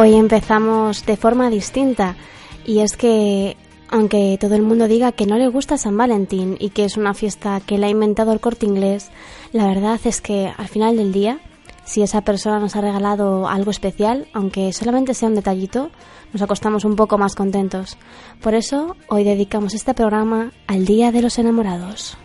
Hoy empezamos de forma distinta y es que aunque todo el mundo diga que no le gusta San Valentín y que es una fiesta que la ha inventado el corte inglés, la verdad es que al final del día, si esa persona nos ha regalado algo especial, aunque solamente sea un detallito, nos acostamos un poco más contentos. Por eso hoy dedicamos este programa al Día de los Enamorados.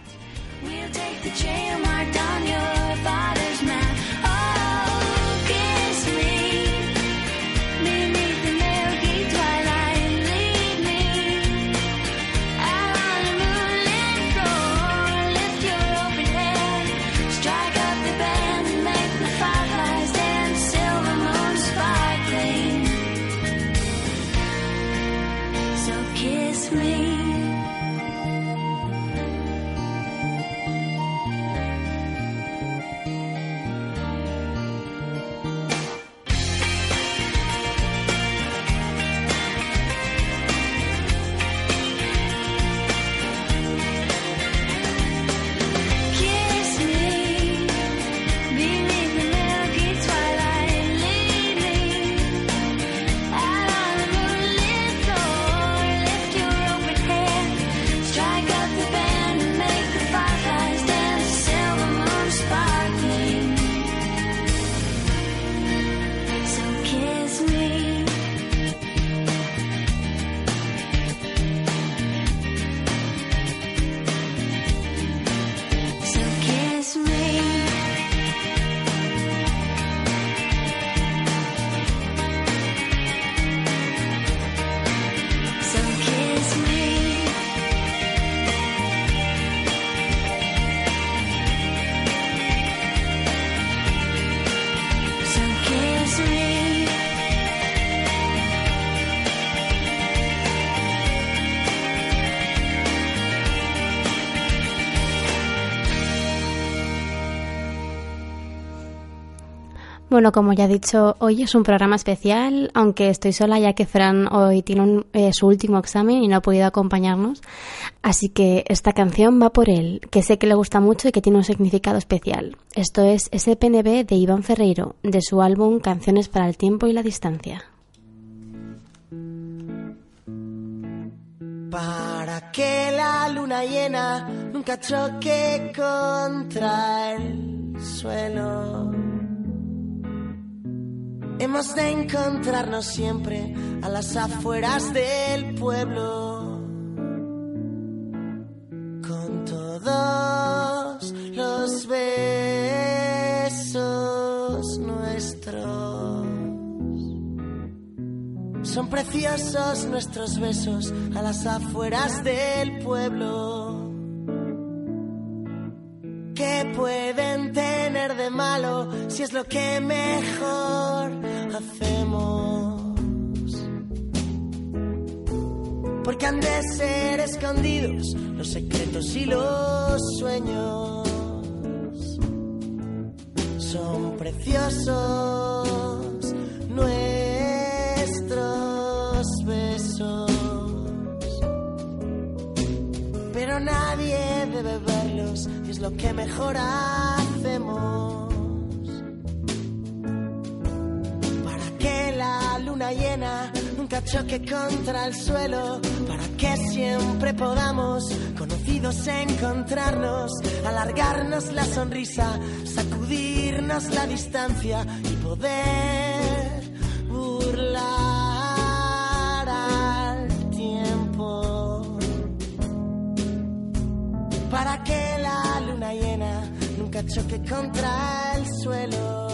Bueno, como ya he dicho, hoy es un programa especial, aunque estoy sola ya que Fran hoy tiene eh, su último examen y no ha podido acompañarnos. Así que esta canción va por él, que sé que le gusta mucho y que tiene un significado especial. Esto es SPNB de Iván Ferreiro, de su álbum Canciones para el Tiempo y la Distancia. Para que la luna llena nunca choque contra el suelo. Hemos de encontrarnos siempre a las afueras del pueblo. Con todos los besos nuestros. Son preciosos nuestros besos a las afueras del pueblo. ¿Qué pueden tener de malo si es lo que mejor hacemos? Porque han de ser escondidos los secretos y los sueños. Son preciosos nuestros besos. Pero nadie debe verlos es lo que mejor hacemos. Para que la luna llena nunca choque contra el suelo, para que siempre podamos, conocidos, encontrarnos, alargarnos la sonrisa, sacudirnos la distancia y poder burlar choque contra el suelo.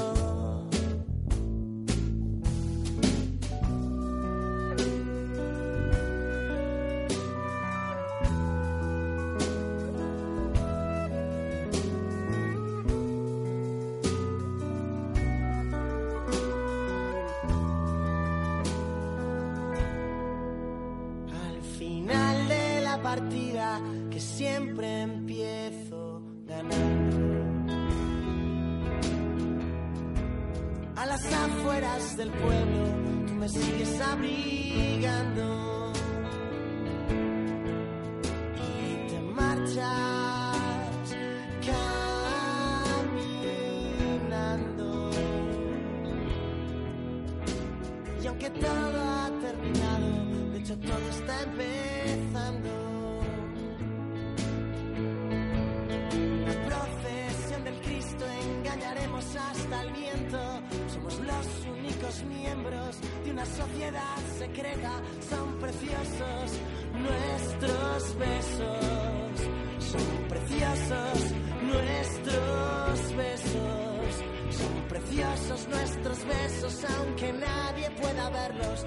Son preciosos nuestros besos. Son preciosos nuestros besos. Son preciosos nuestros besos, aunque nadie pueda verlos.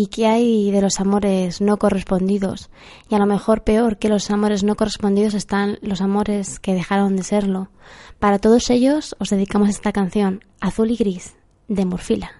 ¿Y qué hay de los amores no correspondidos? Y a lo mejor peor que los amores no correspondidos están los amores que dejaron de serlo. Para todos ellos os dedicamos esta canción, Azul y Gris, de Morfila.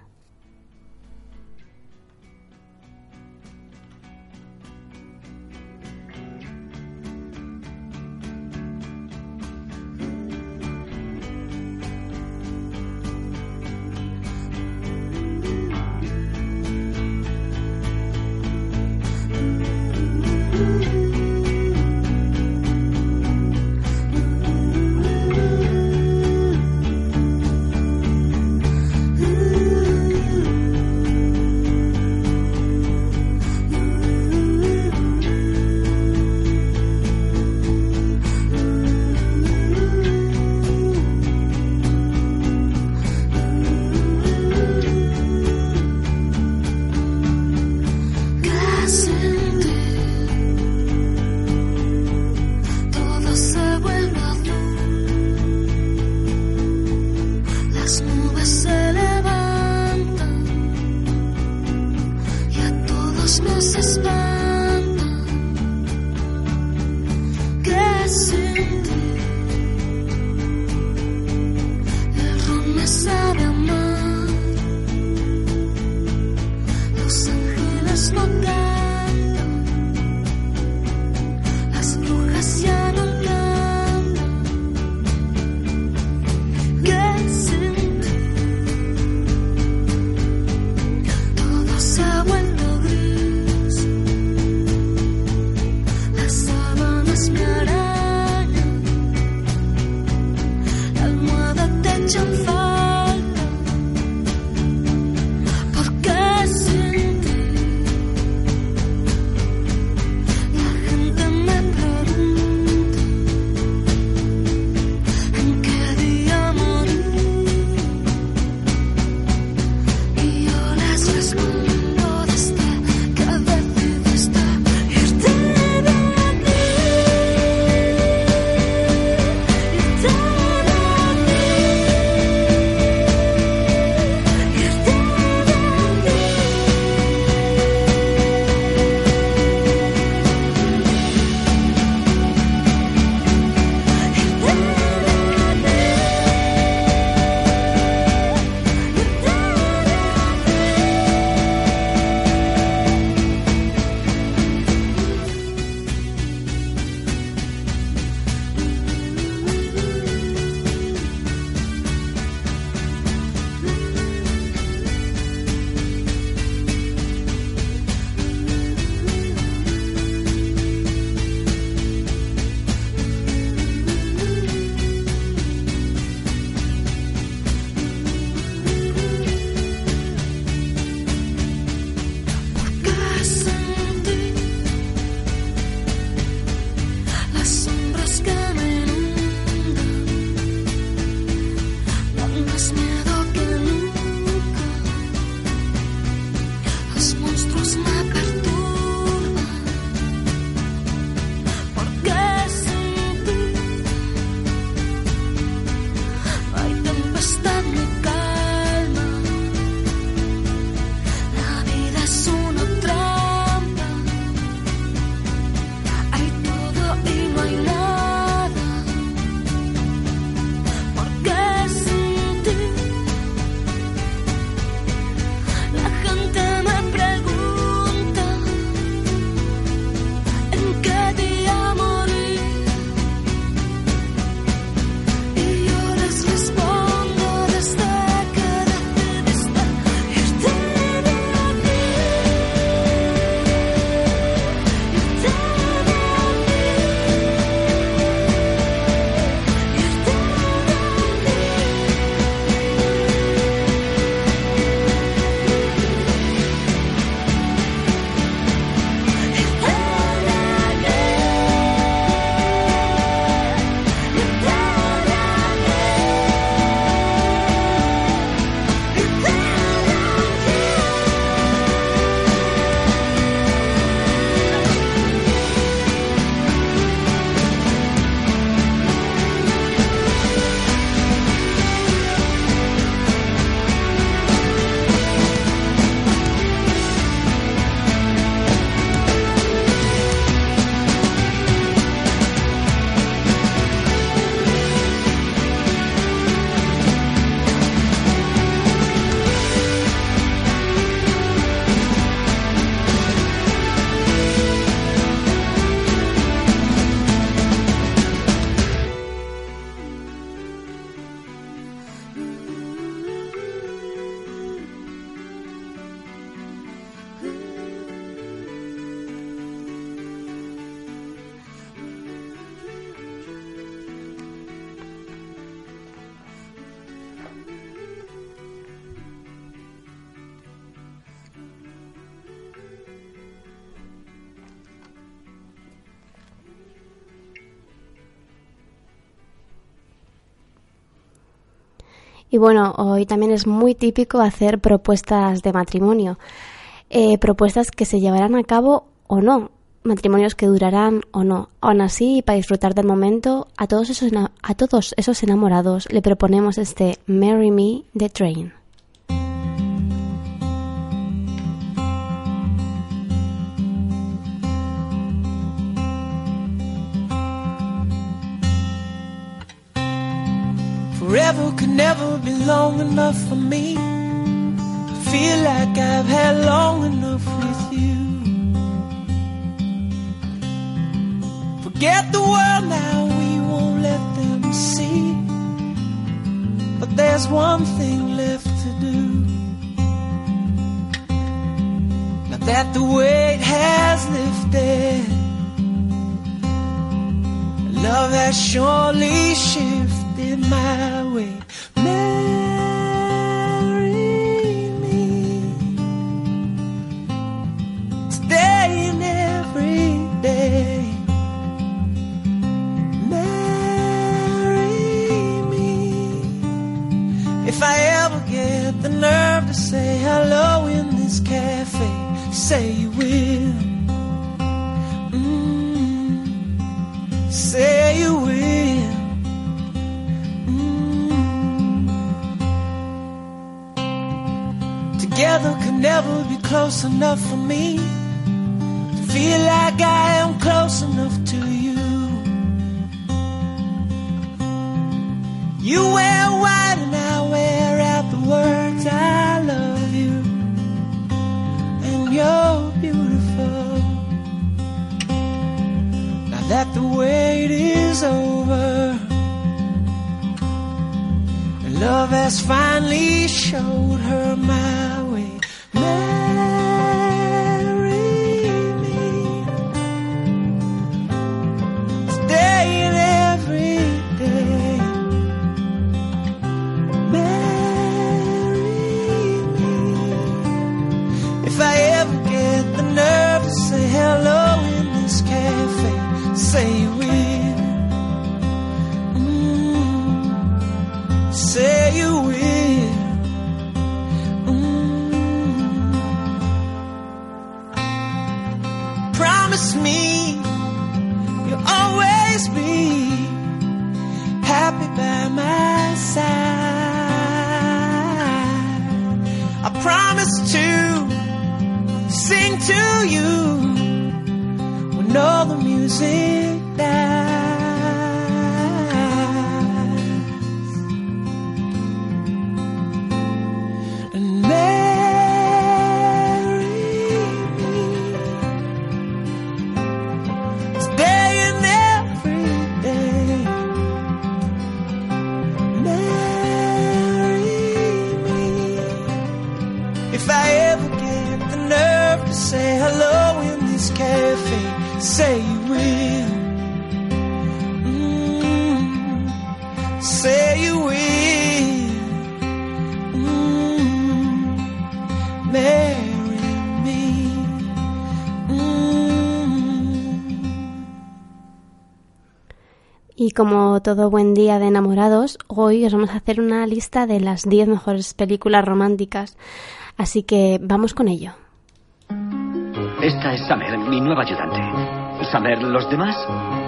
Y bueno, hoy también es muy típico hacer propuestas de matrimonio, eh, propuestas que se llevarán a cabo o no, matrimonios que durarán o no. Aún así, para disfrutar del momento, a todos esos, a todos esos enamorados le proponemos este Marry Me de Train. Forever could never be long enough for me. to Feel like I've had long enough with you. Forget the world now, we won't let them see. But there's one thing left to do. Now that the weight has lifted. Love has surely shifted my way. Marry me every day. Marry me if I ever get the nerve to say hello in this cafe. Say you will. Never be close enough for me to feel like I am close enough to you. You wear white and I wear out the words I love you, and you're beautiful. Now that the wait is over, love has finally showed her my Y como todo buen día de enamorados, hoy os vamos a hacer una lista de las 10 mejores películas románticas. Así que vamos con ello. Esta es Summer, mi nueva ayudante. Summer, ¿los demás?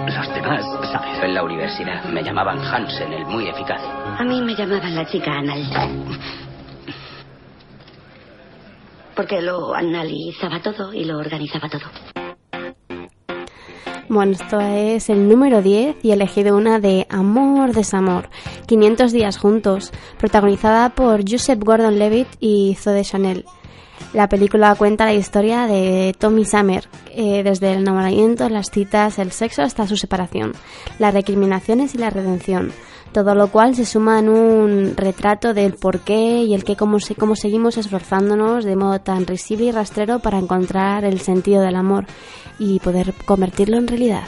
Los demás, Summer. En la universidad me llamaban Hansen, el muy eficaz. A mí me llamaban la chica anal. Porque lo analizaba todo y lo organizaba todo. Bueno, esto es el número 10 y he elegido una de Amor, Desamor, 500 días juntos, protagonizada por Joseph Gordon-Levitt y Zoe Chanel. La película cuenta la historia de Tommy Summer, eh, desde el enamoramiento, las citas, el sexo hasta su separación, las recriminaciones y la redención. Todo lo cual se suma en un retrato del por qué y el qué, cómo, cómo seguimos esforzándonos de modo tan risible y rastrero para encontrar el sentido del amor y poder convertirlo en realidad.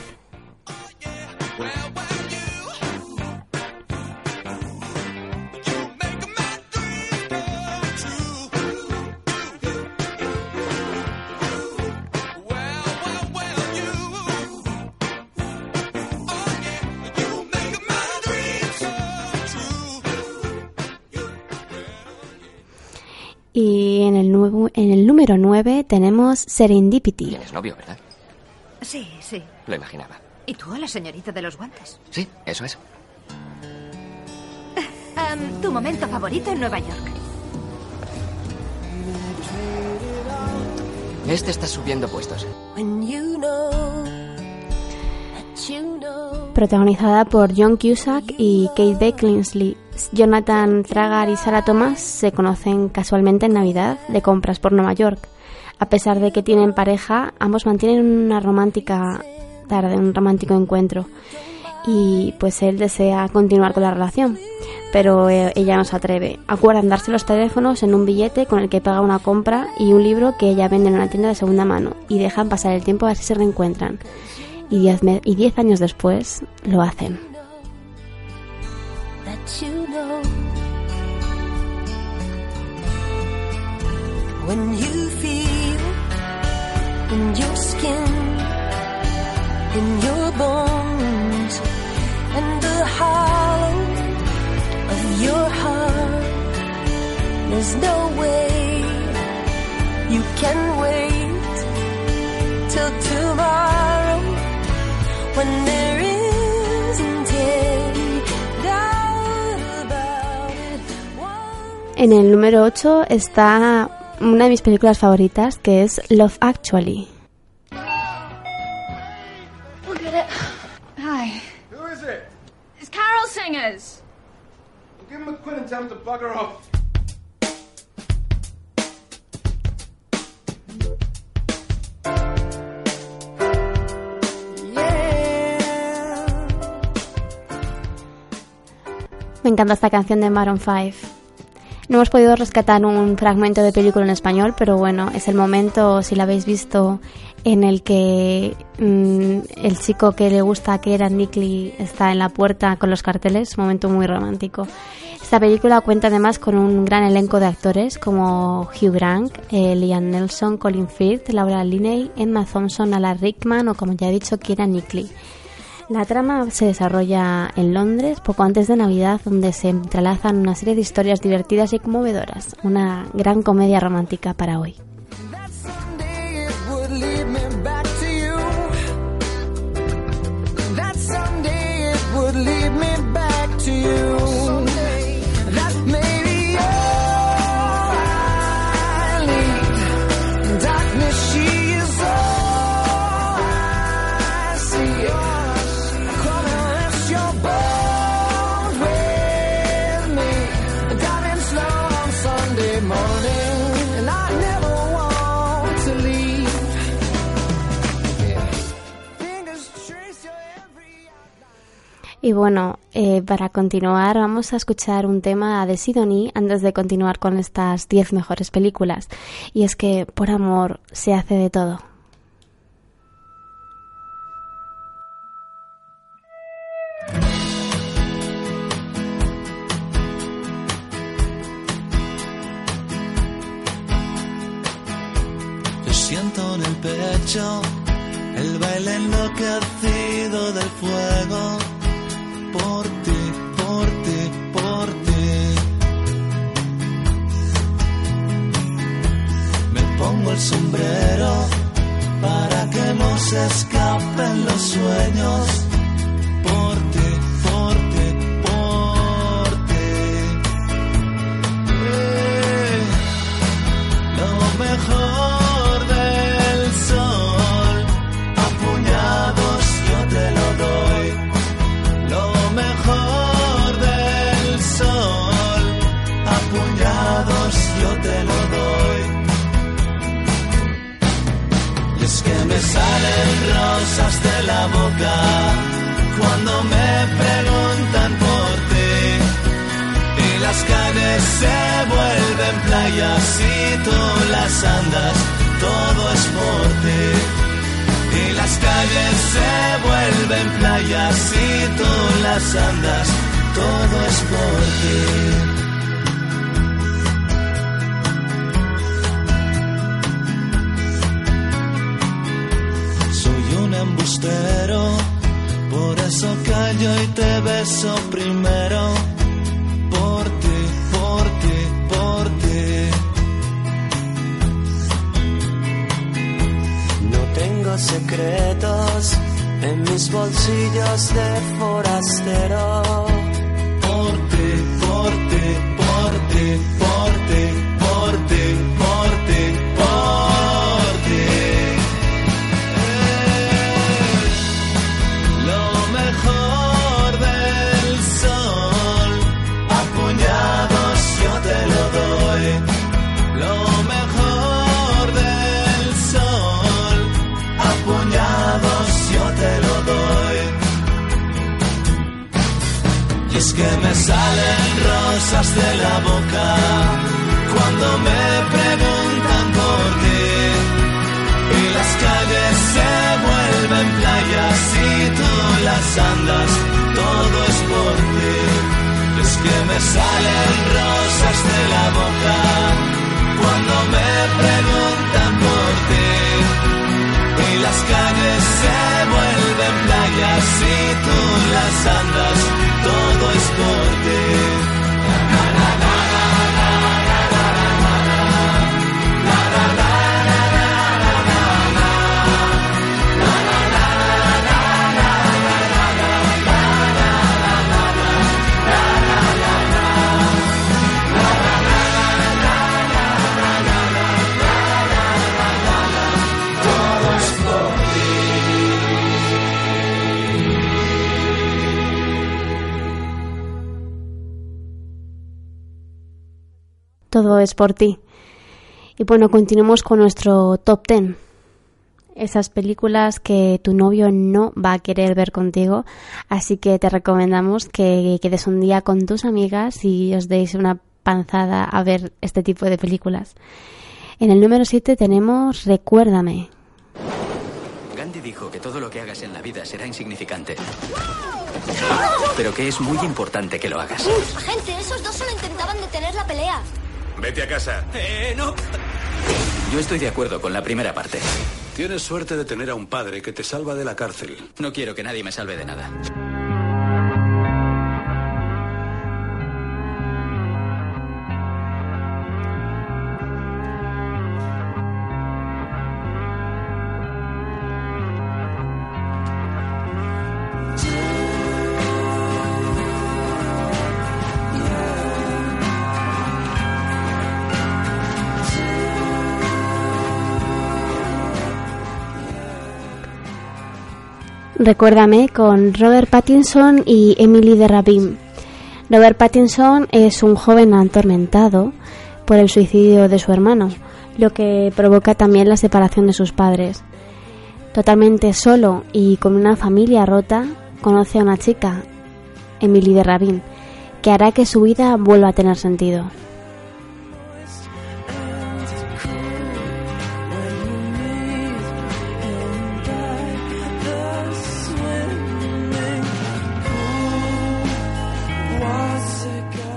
Y en el, nuevo, en el número 9 tenemos Serendipity. Tienes novio, ¿verdad? Sí, sí. Lo imaginaba. ¿Y tú a la señorita de los guantes? Sí, eso es. Em, tu momento favorito en Nueva York. Este está subiendo puestos. Protagonizada por John Cusack y Kate Beckinsale. Jonathan Tragar y Sarah Thomas se conocen casualmente en Navidad de compras por Nueva York. A pesar de que tienen pareja, ambos mantienen una romántica tarde, un romántico encuentro. Y pues él desea continuar con la relación, pero eh, ella no se atreve. Acuerdan darse los teléfonos en un billete con el que paga una compra y un libro que ella vende en una tienda de segunda mano y dejan pasar el tiempo a ver si se reencuentran. Y diez, y diez años después lo hacen. In your skin, in your bones, and the hollow of your heart. There's no way you can wait till tomorrow when there isn't any. En el número 8 está una de mis películas favoritas que es Love Actually. Look at it. Hi. Who is it? It's Carol Singers. Give him a quid and tell him to bugger off. Me encanta esta canción de Maroon 5. No hemos podido rescatar un fragmento de película en español, pero bueno, es el momento, si la habéis visto, en el que mm, el chico que le gusta a Keira Knightley está en la puerta con los carteles, momento muy romántico. Esta película cuenta además con un gran elenco de actores como Hugh Grant, eh, Liam Nelson, Colin Firth, Laura Linney, Emma Thompson, Alan Rickman o como ya he dicho, Keira Knightley. La trama se desarrolla en Londres poco antes de Navidad, donde se entrelazan una serie de historias divertidas y conmovedoras. Una gran comedia romántica para hoy. Y bueno, eh, para continuar vamos a escuchar un tema de Sidonie antes de continuar con estas 10 mejores películas. Y es que por amor se hace de todo. Yo siento en el pecho el baile enloquecido del fuego. El sombrero para que no se escapen los sueños. Salen es por ti. Y bueno, continuemos con nuestro top 10. Esas películas que tu novio no va a querer ver contigo, así que te recomendamos que quedes un día con tus amigas y os deis una panzada a ver este tipo de películas. En el número 7 tenemos Recuérdame. Gandhi dijo que todo lo que hagas en la vida será insignificante. Pero que es muy importante que lo hagas. Gente, esos dos solo intentaban detener la pelea. Vete a casa. Eh, no. Yo estoy de acuerdo con la primera parte. Tienes suerte de tener a un padre que te salva de la cárcel. No quiero que nadie me salve de nada. Recuérdame con Robert Pattinson y Emily de Rabin. Robert Pattinson es un joven atormentado por el suicidio de su hermano, lo que provoca también la separación de sus padres. Totalmente solo y con una familia rota, conoce a una chica, Emily de Rabin, que hará que su vida vuelva a tener sentido.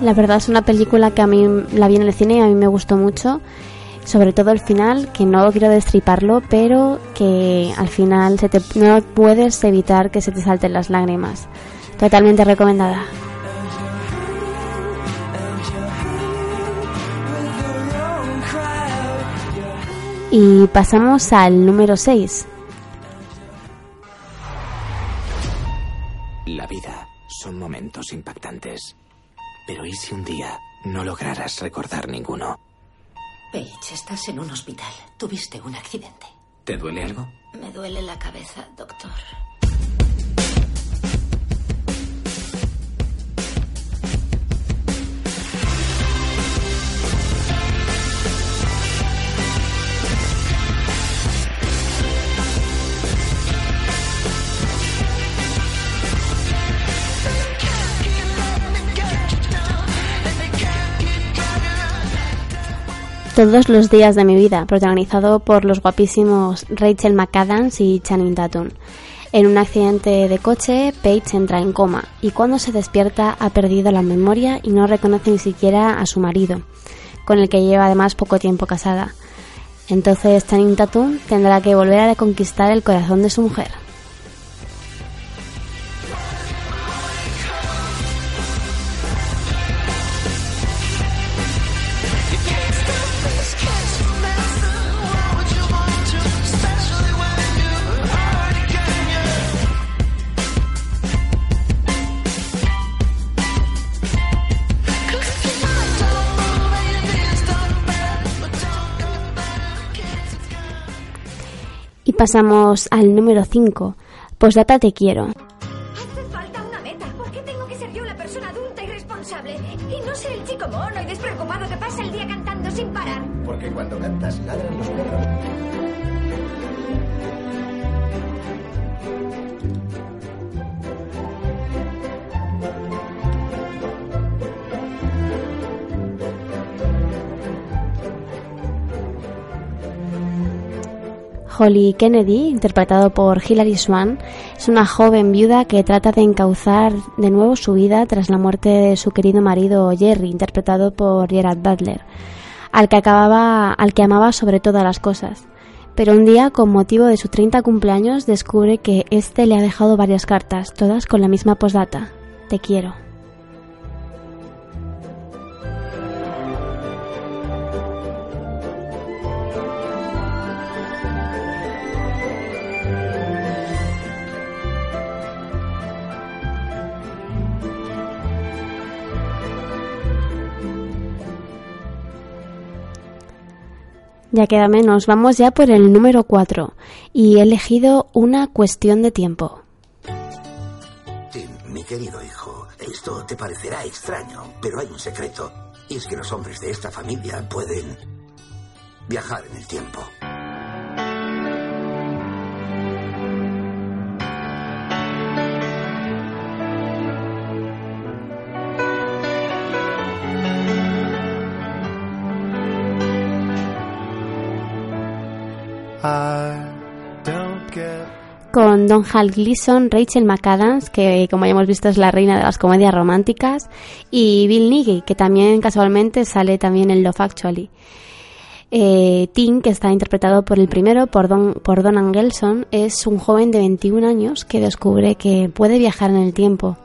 La verdad es una película que a mí la vi en el cine y a mí me gustó mucho. Sobre todo el final, que no quiero destriparlo, pero que al final no puedes evitar que se te salten las lágrimas. Totalmente recomendada. Y pasamos al número 6. La vida son momentos impactantes. Pero ¿y si un día no lograras recordar ninguno? Paige, estás en un hospital. Tuviste un accidente. ¿Te duele algo? Me duele la cabeza, doctor. Todos los días de mi vida, protagonizado por los guapísimos Rachel McAdams y Channing Tatum. En un accidente de coche, Paige entra en coma y cuando se despierta ha perdido la memoria y no reconoce ni siquiera a su marido, con el que lleva además poco tiempo casada. Entonces Channing Tatum tendrá que volver a reconquistar el corazón de su mujer. Pasamos al número 5. Postdata te quiero. Hace falta una meta. ¿Por qué tengo que ser yo la persona adulta y responsable? Y no ser el chico mono y despreocupado que pasa el día cantando sin parar. Porque cuando cantas ladran los perros. Holly Kennedy, interpretado por Hilary Swan, es una joven viuda que trata de encauzar de nuevo su vida tras la muerte de su querido marido Jerry, interpretado por Gerard Butler, al que, acababa, al que amaba sobre todas las cosas. Pero un día, con motivo de su 30 cumpleaños, descubre que este le ha dejado varias cartas, todas con la misma postdata. Te quiero. Ya queda menos, vamos ya por el número 4 y he elegido una cuestión de tiempo. Tim, mi querido hijo, esto te parecerá extraño, pero hay un secreto. Y es que los hombres de esta familia pueden viajar en el tiempo. Con Don Hal Gleason, Rachel McAdams, que como ya hemos visto es la reina de las comedias románticas, y Bill Nighy, que también casualmente sale también en Love Actually. Eh, Tim, que está interpretado por el primero, por Don, por Don Angelson, es un joven de 21 años que descubre que puede viajar en el tiempo.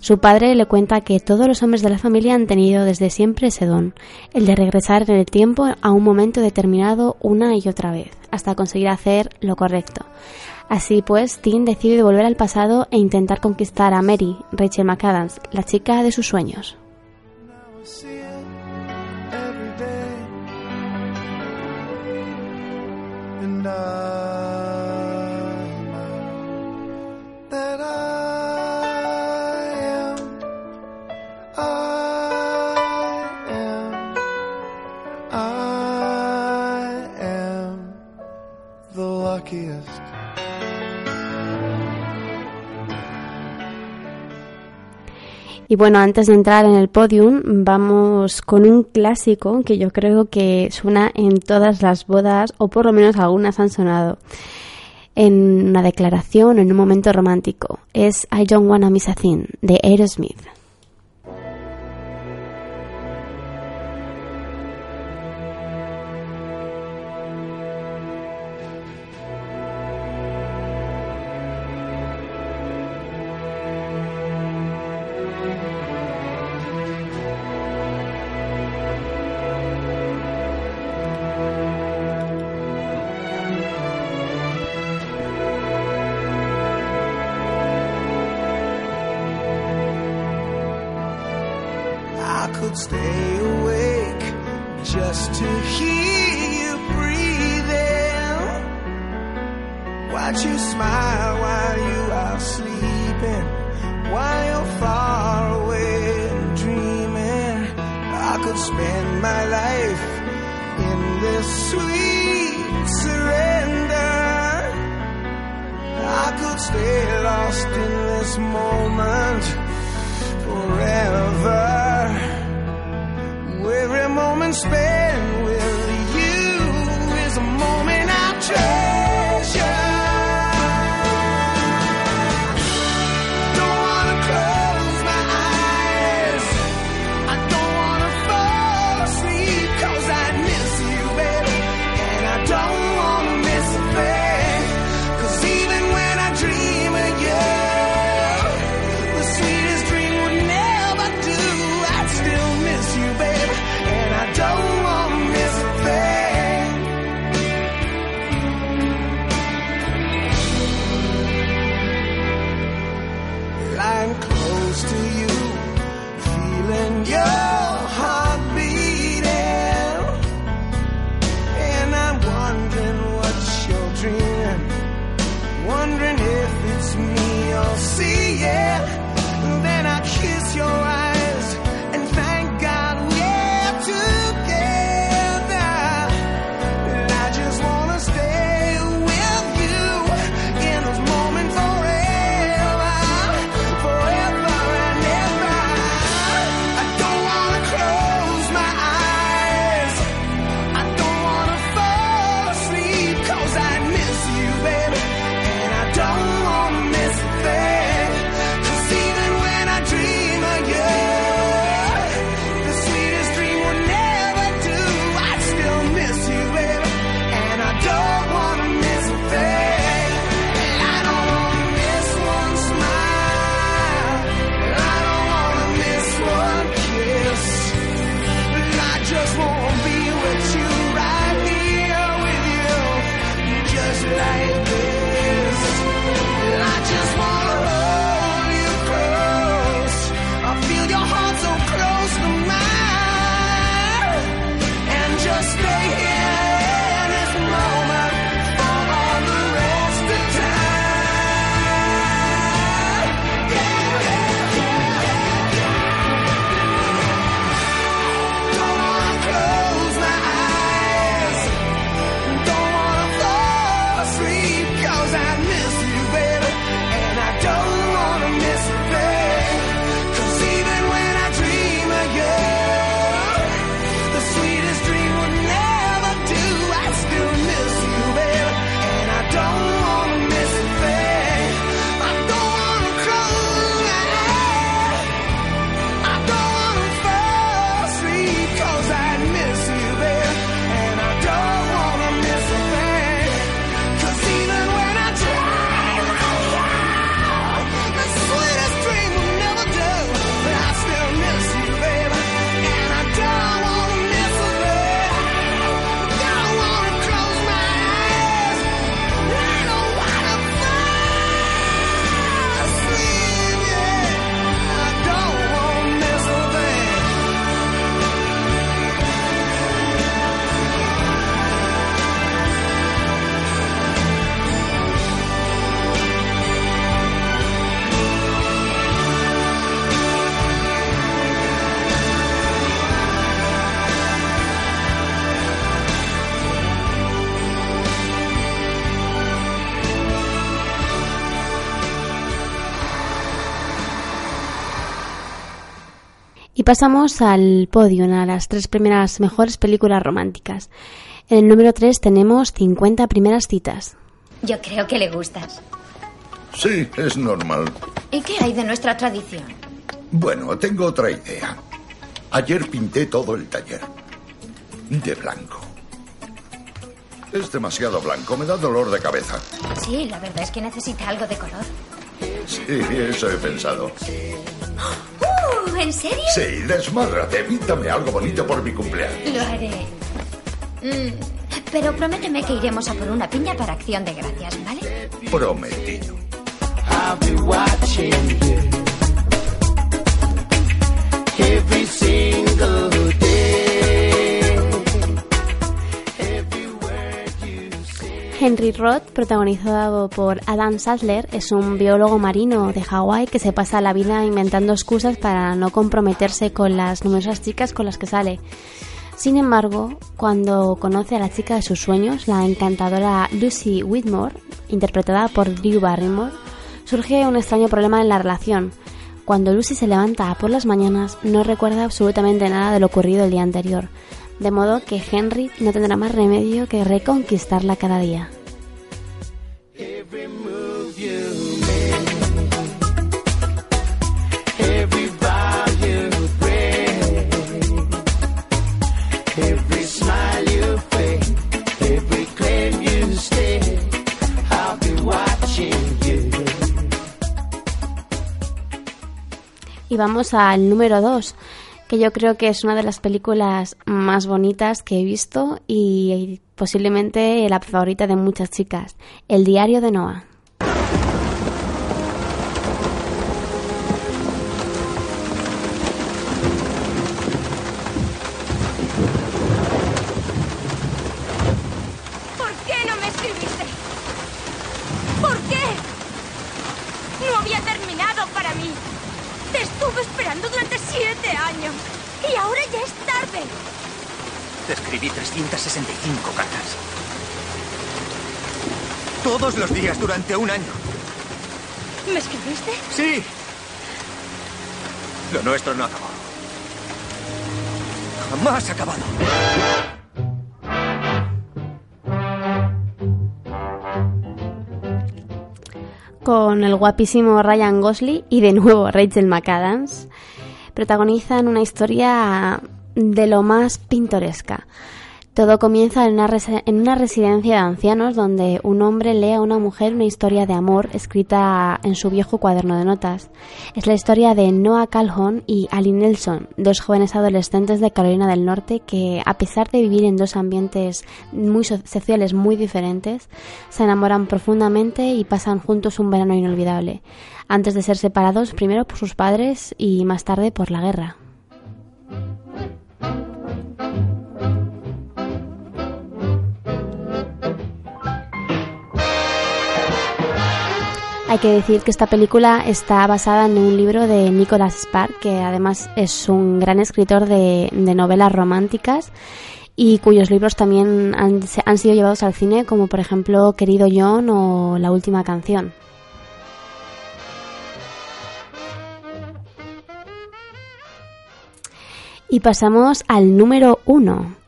Su padre le cuenta que todos los hombres de la familia han tenido desde siempre ese don, el de regresar en el tiempo a un momento determinado una y otra vez, hasta conseguir hacer lo correcto. Así pues, Tim decide volver al pasado e intentar conquistar a Mary, Rachel McAdams, la chica de sus sueños. Y bueno, antes de entrar en el podium, vamos con un clásico que yo creo que suena en todas las bodas, o por lo menos algunas han sonado, en una declaración, en un momento romántico. Es I Don't Wanna Miss a Thing, de Aerosmith. close to you. Pasamos al podio, a las tres primeras mejores películas románticas. En el número 3 tenemos 50 primeras citas. Yo creo que le gustas. Sí, es normal. ¿Y qué hay de nuestra tradición? Bueno, tengo otra idea. Ayer pinté todo el taller. De blanco. Es demasiado blanco, me da dolor de cabeza. Sí, la verdad es que necesita algo de color. Sí, eso he pensado. Uh, ¿En serio? Sí, desmádrate, píntame algo bonito por mi cumpleaños. Lo haré. Mm, pero prométeme que iremos a por una piña para acción de gracias, ¿vale? Prometido. I'll be watching you every single Henry Roth, protagonizado por Adam Sandler, es un biólogo marino de Hawái que se pasa la vida inventando excusas para no comprometerse con las numerosas chicas con las que sale. Sin embargo, cuando conoce a la chica de sus sueños, la encantadora Lucy Whitmore, interpretada por Drew Barrymore, surge un extraño problema en la relación. Cuando Lucy se levanta por las mañanas, no recuerda absolutamente nada de lo ocurrido el día anterior, de modo que Henry no tendrá más remedio que reconquistarla cada día. Y vamos al número 2, que yo creo que es una de las películas más bonitas que he visto y posiblemente la favorita de muchas chicas, El diario de Noah. 365 cartas. Todos los días durante un año. ¿Me escribiste? Sí. Lo nuestro no acabó. Jamás ha acabado. con el guapísimo Ryan Gosling y de nuevo Rachel McAdams, protagonizan una historia de lo más pintoresca. Todo comienza en una, una residencia de ancianos donde un hombre lee a una mujer una historia de amor escrita en su viejo cuaderno de notas. Es la historia de Noah Calhoun y Ali Nelson, dos jóvenes adolescentes de Carolina del Norte que, a pesar de vivir en dos ambientes muy so- sociales muy diferentes, se enamoran profundamente y pasan juntos un verano inolvidable, antes de ser separados primero por sus padres y más tarde por la guerra. Hay que decir que esta película está basada en un libro de Nicholas Spark, que además es un gran escritor de, novelas románticas y cuyos libros también han sido llevados al cine, como por ejemplo Querido John o La última canción. Y pasamos al número uno.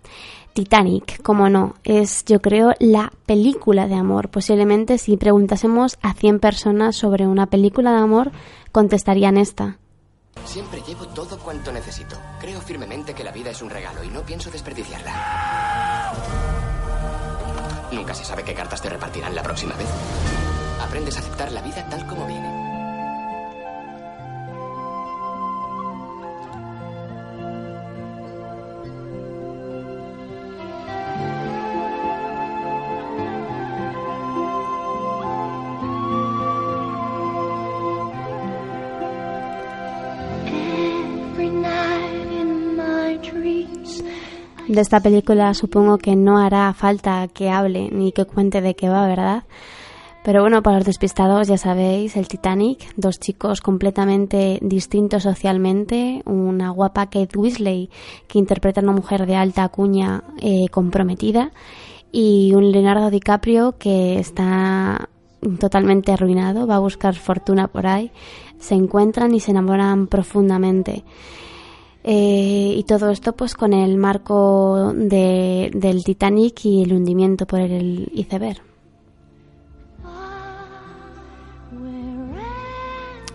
Titanic, como no, es yo creo la película de amor. Posiblemente si preguntásemos a 100 personas sobre una película de amor, contestarían esta. Siempre llevo todo cuanto necesito. Creo firmemente que la vida es un regalo y no pienso desperdiciarla. Nunca se sabe qué cartas te repartirán la próxima vez. Aprendes a aceptar la vida tal como viene. De esta película supongo que no hará falta que hable ni que cuente de qué va, ¿verdad? Pero bueno, para los despistados ya sabéis, el Titanic, dos chicos completamente distintos socialmente, una guapa Kate Weasley que interpreta a una mujer de alta cuña eh, comprometida y un Leonardo DiCaprio que está totalmente arruinado, va a buscar fortuna por ahí, se encuentran y se enamoran profundamente. Eh, y todo esto pues con el marco de- del Titanic y el hundimiento por el iceberg.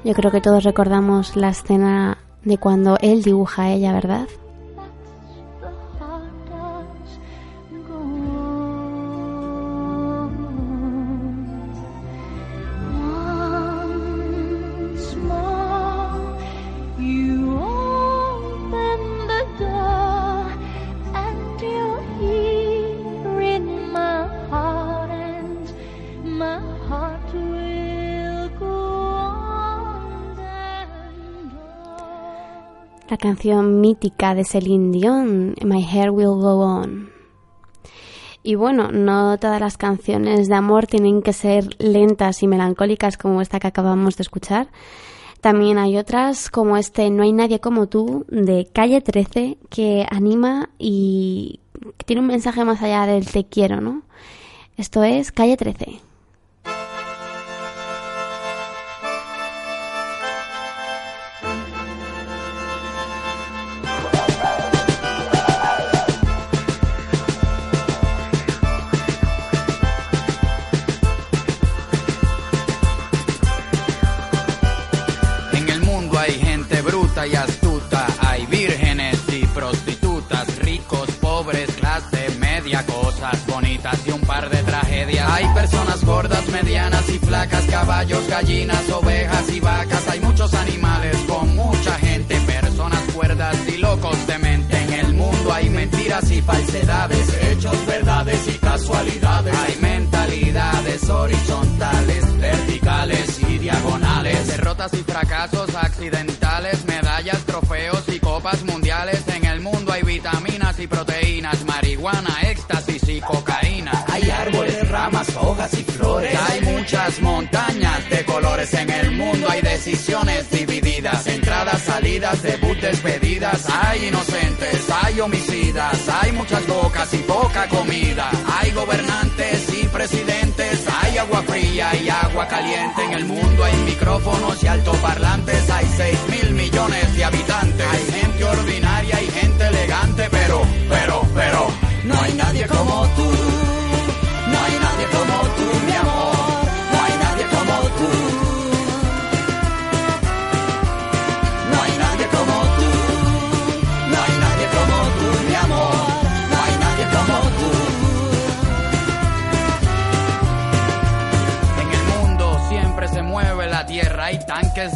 Yo creo que todos recordamos la escena de cuando él dibuja a ella, ¿verdad? La canción mítica de Celine Dion, My Hair Will Go On. Y bueno, no todas las canciones de amor tienen que ser lentas y melancólicas como esta que acabamos de escuchar. También hay otras como este No hay nadie como tú de Calle 13 que anima y tiene un mensaje más allá del te quiero, ¿no? Esto es Calle 13. decisiones divididas, entradas, salidas, debut, despedidas. Hay inocentes, hay homicidas, hay muchas bocas y poca comida. Hay gobernantes y presidentes, hay agua fría y agua caliente. En el mundo hay micrófonos y altoparlantes, hay 6 mil millones de habitantes.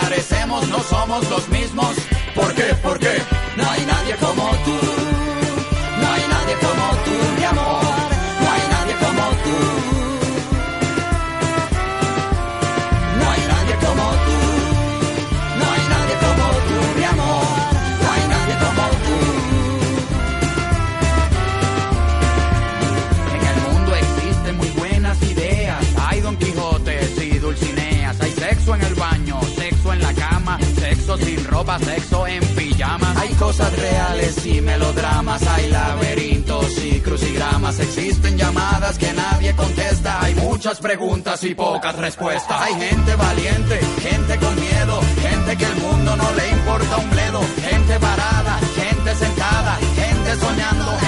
parecemos no somos los mismos. ¿Por qué? ¿Por qué? No hay nadie como tú, ropa, en pijamas, hay cosas reales y melodramas, hay laberintos y crucigramas, existen llamadas que nadie contesta, hay muchas preguntas y pocas respuestas, hay gente valiente, gente con miedo, gente que el mundo no le importa un bledo, gente parada, gente sentada, gente soñando,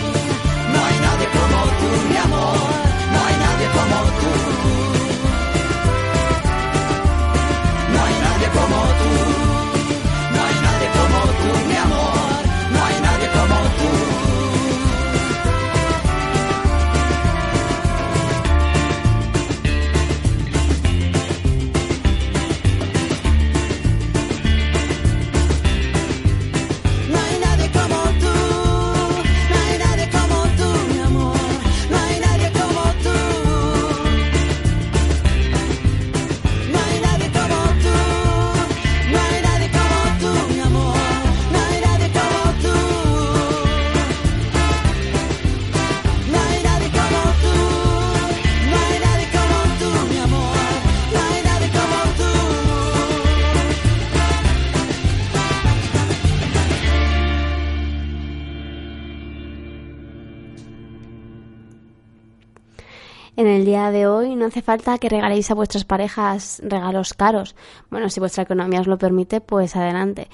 no hace falta que regaléis a vuestras parejas regalos caros. Bueno, si vuestra economía os lo permite, pues adelante.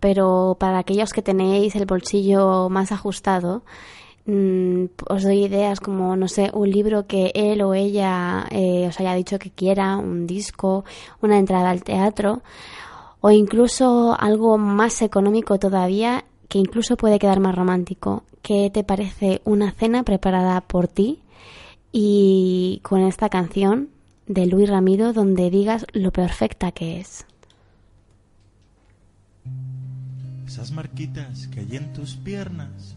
Pero para aquellos que tenéis el bolsillo más ajustado, mm, os doy ideas como, no sé, un libro que él o ella eh, os haya dicho que quiera, un disco, una entrada al teatro, o incluso algo más económico todavía, que incluso puede quedar más romántico. ¿Qué te parece una cena preparada por ti? Y con esta canción de Luis Ramiro donde digas lo perfecta que es. Esas marquitas que hay en tus piernas,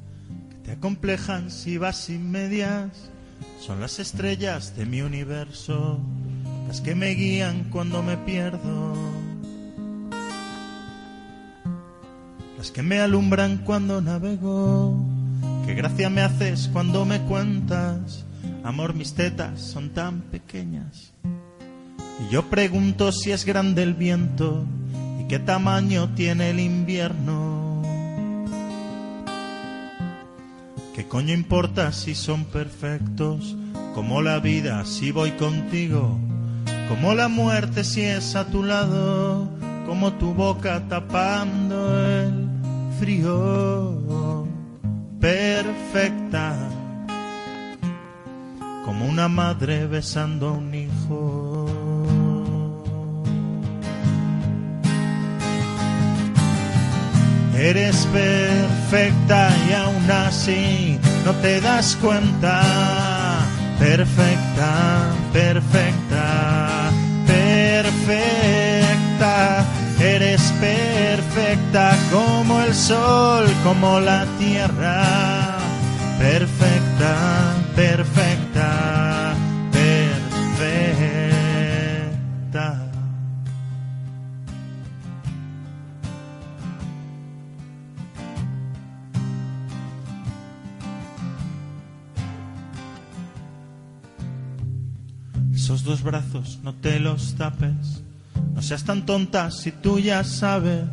que te acomplejan si vas sin medias, son las estrellas de mi universo, las que me guían cuando me pierdo, las que me alumbran cuando navego. Qué gracia me haces cuando me cuentas, amor, mis tetas son tan pequeñas. Y yo pregunto si es grande el viento y qué tamaño tiene el invierno. ¿Qué coño importa si son perfectos? Como la vida si voy contigo, como la muerte si es a tu lado, como tu boca tapando el frío, perfecta, como una madre besando a un hijo. Eres perfecta y aún así no te das cuenta. Perfecta, perfecta, perfecta. Eres perfecta como el sol, como la tierra. Perfecta, perfecta, dos brazos no te los tapes, no seas tan tonta si tú ya sabes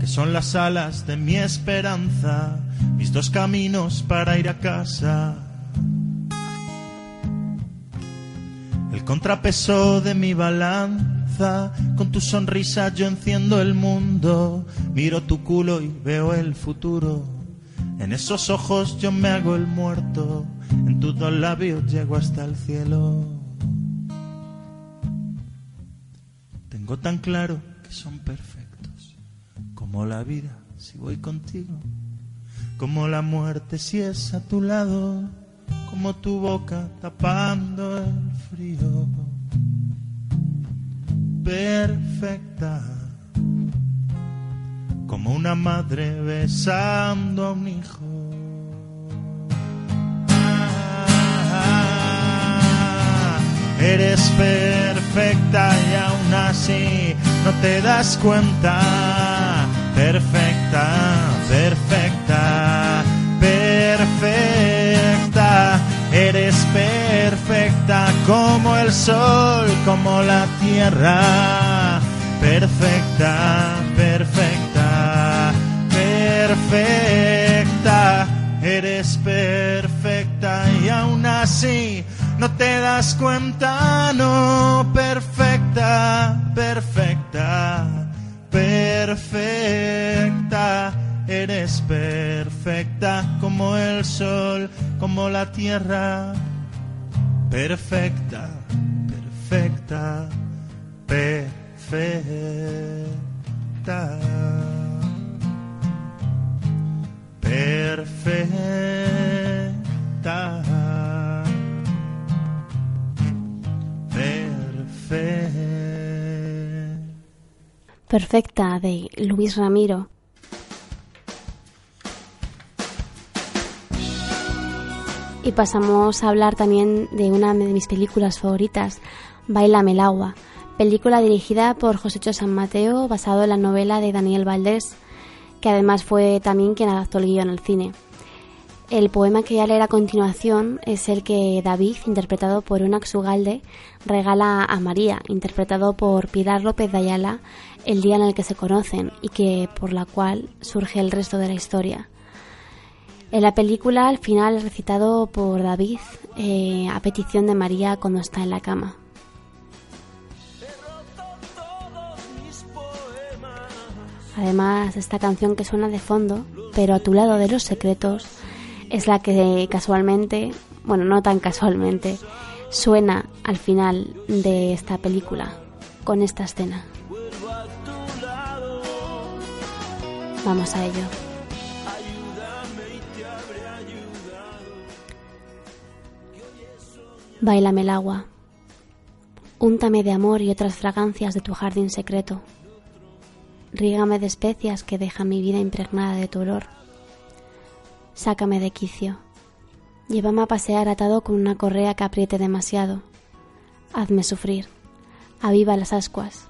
que son las alas de mi esperanza, mis dos caminos para ir a casa. El contrapeso de mi balanza, con tu sonrisa yo enciendo el mundo, miro tu culo y veo el futuro. En esos ojos yo me hago el muerto, en tus dos labios llego hasta el cielo. Tan claro que son perfectos, como la vida si voy contigo, como la muerte si es a tu lado, como tu boca tapando el frío. Perfecta, como una madre besando a un hijo. Eres perfecta y aún así no te das cuenta. Perfecta, perfecta, perfecta. Eres perfecta como el sol, como la tierra. Perfecta, perfecta, perfecta. Eres perfecta y aún así no te das cuenta, no, perfecta, perfecta, perfecta, eres perfecta como el sol, como la tierra, perfecta, perfecta, perfecta, perfecta. Perfecta de Luis Ramiro. Y pasamos a hablar también de una de mis películas favoritas, Bailame el agua, película dirigida por Josécho San Mateo basado en la novela de Daniel Valdés, que además fue también quien adaptó el guion al cine. El poema que voy a leer a continuación es el que David, interpretado por Unax Ugalde, regala a María, interpretado por Pilar López de Ayala, el día en el que se conocen y que por la cual surge el resto de la historia. En la película, al final, es recitado por David eh, a petición de María cuando está en la cama. Además, esta canción que suena de fondo, pero a tu lado de los secretos, es la que casualmente, bueno, no tan casualmente, suena al final de esta película, con esta escena. Vamos a ello. Bailame el agua. Úntame de amor y otras fragancias de tu jardín secreto. Rígame de especias que dejan mi vida impregnada de tu olor. Sácame de quicio. Llévame a pasear atado con una correa que apriete demasiado. Hazme sufrir. Aviva las ascuas.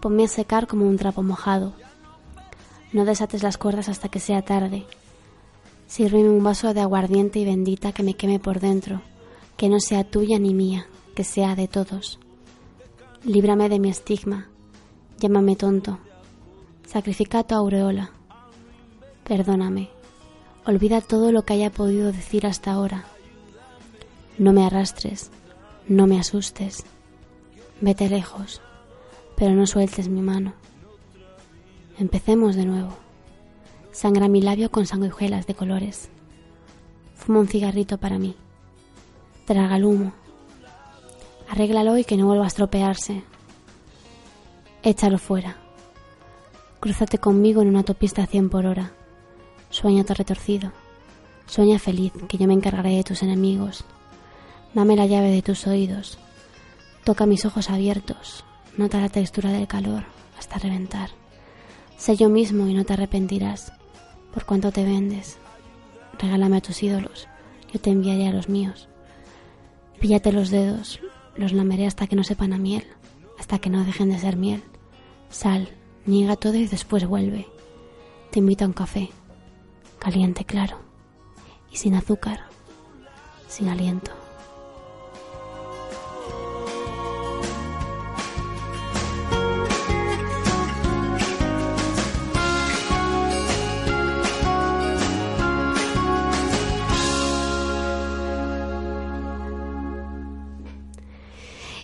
Ponme a secar como un trapo mojado. No desates las cuerdas hasta que sea tarde. Sírveme un vaso de aguardiente y bendita que me queme por dentro, que no sea tuya ni mía, que sea de todos. Líbrame de mi estigma. Llámame tonto. Sacrifica tu aureola. Perdóname. Olvida todo lo que haya podido decir hasta ahora. No me arrastres, no me asustes. Vete lejos, pero no sueltes mi mano. Empecemos de nuevo. Sangra mi labio con sanguijuelas de colores. Fuma un cigarrito para mí. Traga el humo. Arréglalo y que no vuelva a estropearse. Échalo fuera. Crúzate conmigo en una autopista a 100 por hora. Sueña todo retorcido. Sueña feliz, que yo me encargaré de tus enemigos. Dame la llave de tus oídos. Toca mis ojos abiertos. Nota la textura del calor hasta reventar. Sé yo mismo y no te arrepentirás por cuánto te vendes. Regálame a tus ídolos, yo te enviaré a los míos. Píllate los dedos, los lameré hasta que no sepan a miel, hasta que no dejen de ser miel. Sal, niega todo y después vuelve. Te invito a un café, caliente, claro, y sin azúcar, sin aliento.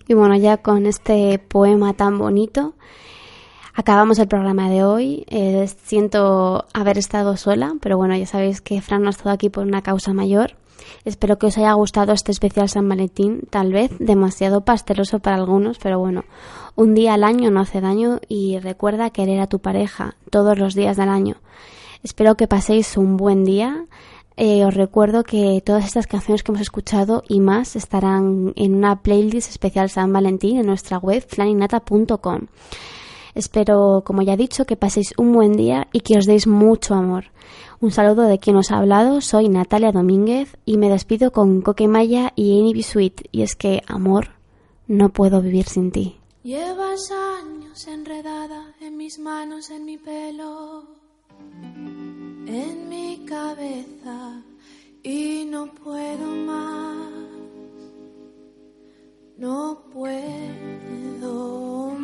Y bueno, ya con este poema tan bonito, acabamos el programa de hoy. Eh, siento haber estado sola, pero bueno, ya sabéis que Fran no ha estado aquí por una causa mayor. Espero que os haya gustado este especial San Valentín, tal vez demasiado pasteloso para algunos, pero bueno, un día al año no hace daño y recuerda querer a tu pareja todos los días del año. Espero que paséis un buen día. Eh, os recuerdo que todas estas canciones que hemos escuchado y más estarán en una playlist especial San Valentín en nuestra web flaninata.com. Espero, como ya he dicho, que paséis un buen día y que os deis mucho amor. Un saludo de quien os ha hablado, soy Natalia Domínguez y me despido con Coquemaya y Annie Sweet. Y es que, amor, no puedo vivir sin ti. Llevas años enredada en mis manos, en mi pelo, en mi cabeza y no puedo más. No puedo más.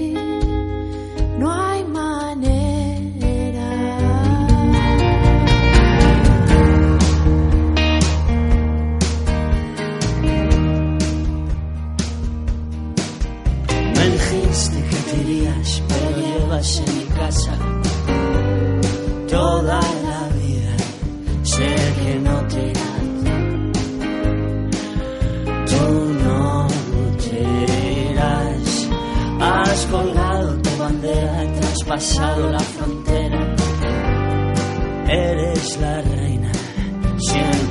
En mi casa toda la vida. Sé que no te irás. Tú no te. Has colgado tu bandera, has traspasado la frontera. Eres la reina, siempre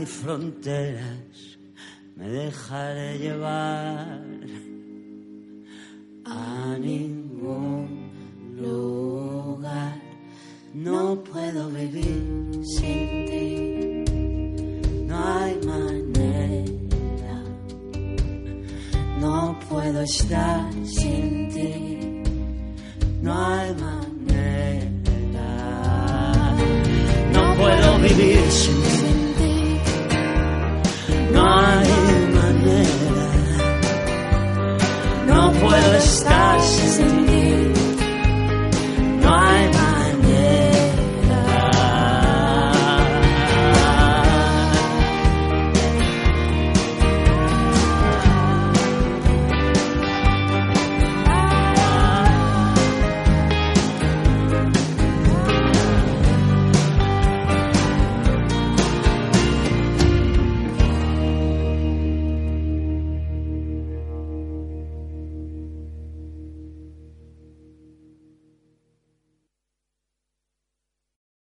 Hay fronteras, me dejaré llevar